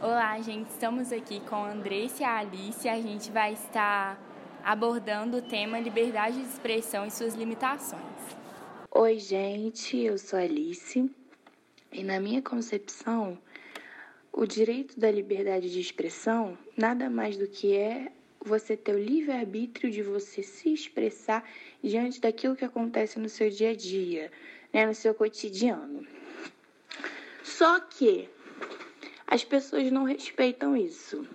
Olá, gente. Estamos aqui com a Andressa e a Alice. A gente vai estar abordando o tema liberdade de expressão e suas limitações. Oi, gente. Eu sou a Alice. E na minha concepção, o direito da liberdade de expressão nada mais do que é você ter o livre-arbítrio de você se expressar diante daquilo que acontece no seu dia a dia, né, no seu cotidiano. Só que as pessoas não respeitam isso.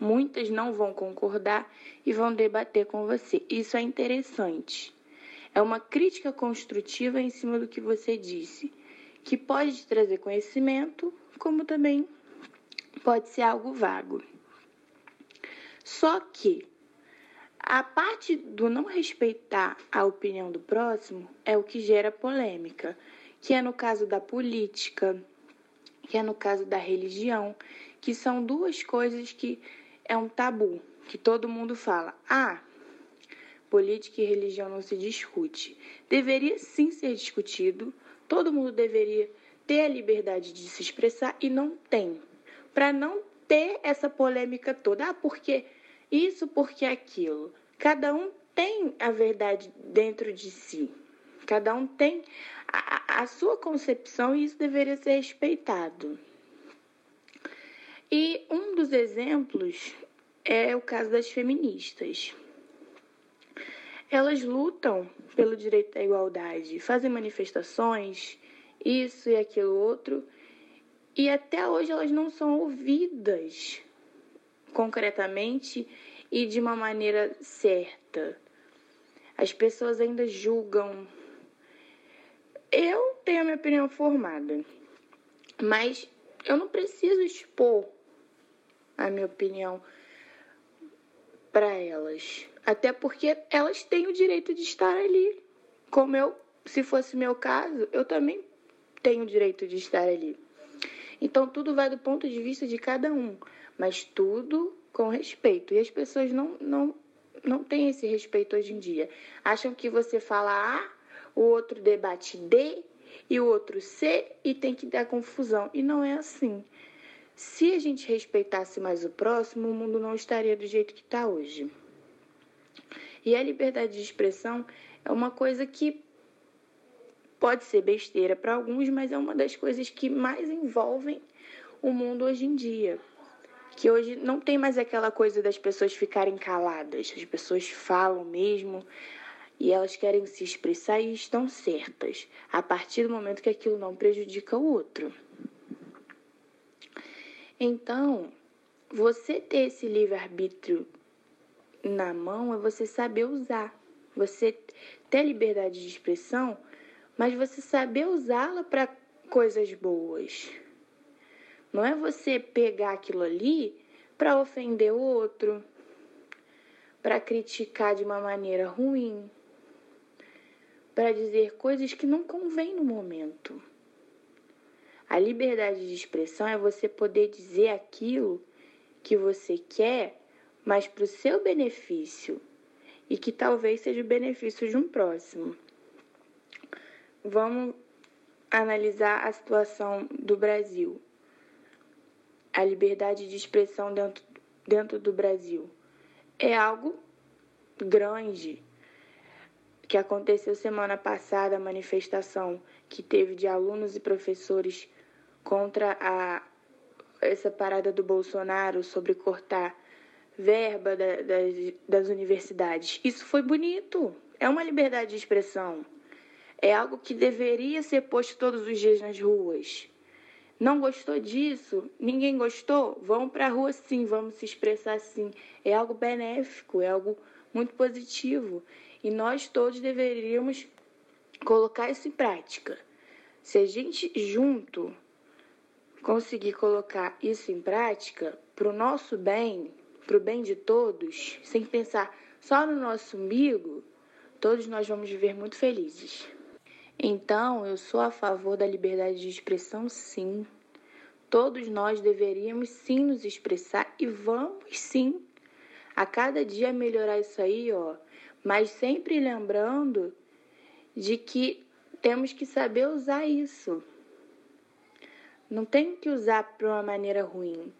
Muitas não vão concordar e vão debater com você. Isso é interessante. É uma crítica construtiva em cima do que você disse, que pode te trazer conhecimento, como também pode ser algo vago. Só que a parte do não respeitar a opinião do próximo é o que gera polêmica, que é no caso da política, que é no caso da religião, que são duas coisas que é um tabu, que todo mundo fala: "Ah, política e religião não se discute". Deveria sim ser discutido, todo mundo deveria ter a liberdade de se expressar e não tem. Para não ter essa polêmica toda, ah, porque isso, porque aquilo. Cada um tem a verdade dentro de si. Cada um tem a, a sua concepção e isso deveria ser respeitado. E um dos exemplos é o caso das feministas. Elas lutam pelo direito à igualdade, fazem manifestações, isso e aquilo outro, e até hoje elas não são ouvidas concretamente e de uma maneira certa. As pessoas ainda julgam. Eu tenho a minha opinião formada, mas eu não preciso expor a minha opinião para elas, até porque elas têm o direito de estar ali. Como eu, se fosse meu caso, eu também tenho o direito de estar ali. Então tudo vai do ponto de vista de cada um, mas tudo com respeito. E as pessoas não, não, não têm esse respeito hoje em dia. Acham que você fala A, o outro debate D e o outro C e tem que dar confusão. E não é assim. Se a gente respeitasse mais o próximo, o mundo não estaria do jeito que está hoje. E a liberdade de expressão é uma coisa que Pode ser besteira para alguns, mas é uma das coisas que mais envolvem o mundo hoje em dia. Que hoje não tem mais aquela coisa das pessoas ficarem caladas, as pessoas falam mesmo e elas querem se expressar e estão certas, a partir do momento que aquilo não prejudica o outro. Então, você ter esse livre-arbítrio na mão é você saber usar. Você ter liberdade de expressão mas você saber usá-la para coisas boas. Não é você pegar aquilo ali para ofender o outro, para criticar de uma maneira ruim, para dizer coisas que não convêm no momento. A liberdade de expressão é você poder dizer aquilo que você quer, mas para o seu benefício e que talvez seja o benefício de um próximo. Vamos analisar a situação do Brasil. A liberdade de expressão dentro, dentro do Brasil é algo grande que aconteceu semana passada, a manifestação que teve de alunos e professores contra a, essa parada do Bolsonaro sobre cortar verba da, das, das universidades. Isso foi bonito, é uma liberdade de expressão. É algo que deveria ser posto todos os dias nas ruas. Não gostou disso? Ninguém gostou? Vamos para a rua sim, vamos se expressar sim. É algo benéfico, é algo muito positivo. E nós todos deveríamos colocar isso em prática. Se a gente junto conseguir colocar isso em prática, para o nosso bem, para o bem de todos, sem pensar só no nosso umbigo, todos nós vamos viver muito felizes. Então, eu sou a favor da liberdade de expressão, sim. Todos nós deveríamos sim nos expressar e vamos sim a cada dia melhorar isso aí, ó. Mas sempre lembrando de que temos que saber usar isso. Não tem que usar para uma maneira ruim.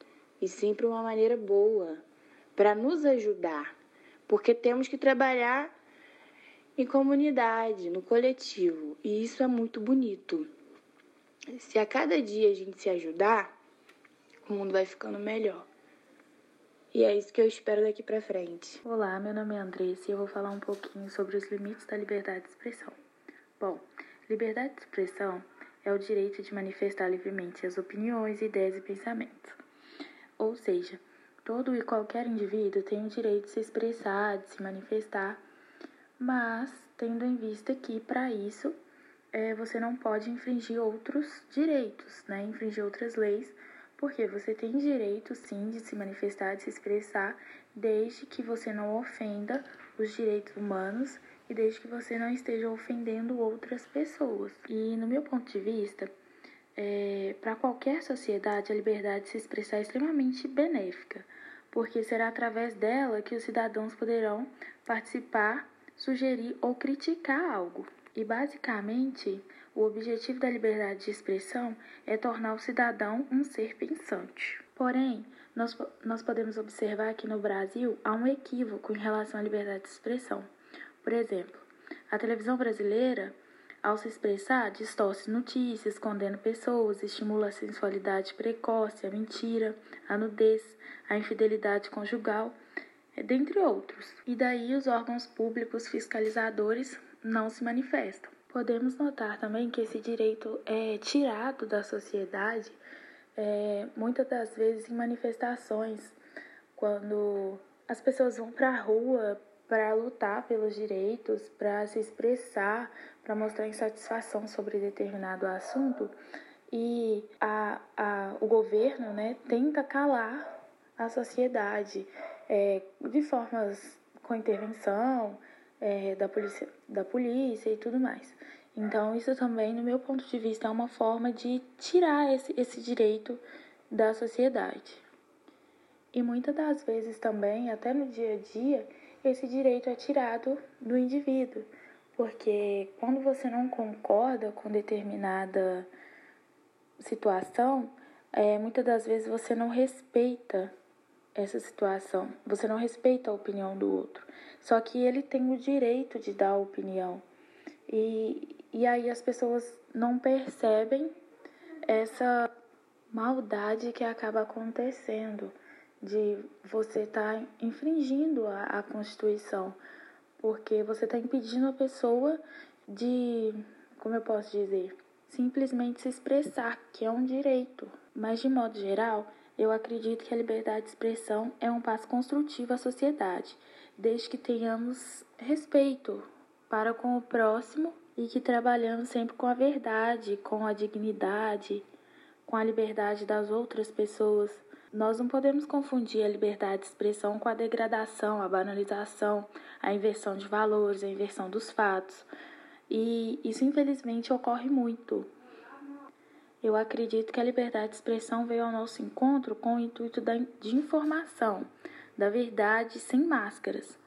e sim para uma maneira boa, para nos ajudar, porque temos que trabalhar em comunidade, no coletivo, e isso é muito bonito. Se a cada dia a gente se ajudar, o mundo vai ficando melhor. E é isso que eu espero daqui para frente. Olá, meu nome é Andressa e eu vou falar um pouquinho sobre os limites da liberdade de expressão. Bom, liberdade de expressão é o direito de manifestar livremente as opiniões, ideias e pensamentos. Ou seja, todo e qualquer indivíduo tem o direito de se expressar, de se manifestar, mas tendo em vista que para isso é, você não pode infringir outros direitos, né? infringir outras leis porque você tem direito sim de se manifestar, de se expressar, desde que você não ofenda os direitos humanos e desde que você não esteja ofendendo outras pessoas. E no meu ponto de vista, é, para qualquer sociedade, a liberdade de se expressar é extremamente benéfica, porque será através dela que os cidadãos poderão participar, sugerir ou criticar algo. E basicamente, o objetivo da liberdade de expressão é tornar o cidadão um ser pensante. Porém, nós, nós podemos observar que no Brasil há um equívoco em relação à liberdade de expressão. Por exemplo, a televisão brasileira, ao se expressar, distorce notícias, condena pessoas, estimula a sensualidade precoce, a mentira, a nudez, a infidelidade conjugal, dentre outros. E daí os órgãos públicos fiscalizadores não se manifestam. Podemos notar também que esse direito é tirado da sociedade é, muitas das vezes em manifestações, quando as pessoas vão para a rua para lutar pelos direitos, para se expressar, para mostrar insatisfação sobre determinado assunto, e a, a, o governo né, tenta calar a sociedade é, de formas com intervenção, é, da, polícia, da polícia e tudo mais. Então, isso também, no meu ponto de vista, é uma forma de tirar esse, esse direito da sociedade. E muitas das vezes também, até no dia a dia, esse direito é tirado do indivíduo, porque quando você não concorda com determinada situação, é, muitas das vezes você não respeita essa situação, você não respeita a opinião do outro. Só que ele tem o direito de dar a opinião. E, e aí as pessoas não percebem essa maldade que acaba acontecendo de você estar tá infringindo a, a Constituição, porque você está impedindo a pessoa de, como eu posso dizer, simplesmente se expressar, que é um direito. Mas de modo geral, eu acredito que a liberdade de expressão é um passo construtivo à sociedade desde que tenhamos respeito para com o próximo e que trabalhamos sempre com a verdade, com a dignidade, com a liberdade das outras pessoas. Nós não podemos confundir a liberdade de expressão com a degradação, a banalização, a inversão de valores, a inversão dos fatos. E isso, infelizmente, ocorre muito. Eu acredito que a liberdade de expressão veio ao nosso encontro com o intuito de informação da verdade sem máscaras.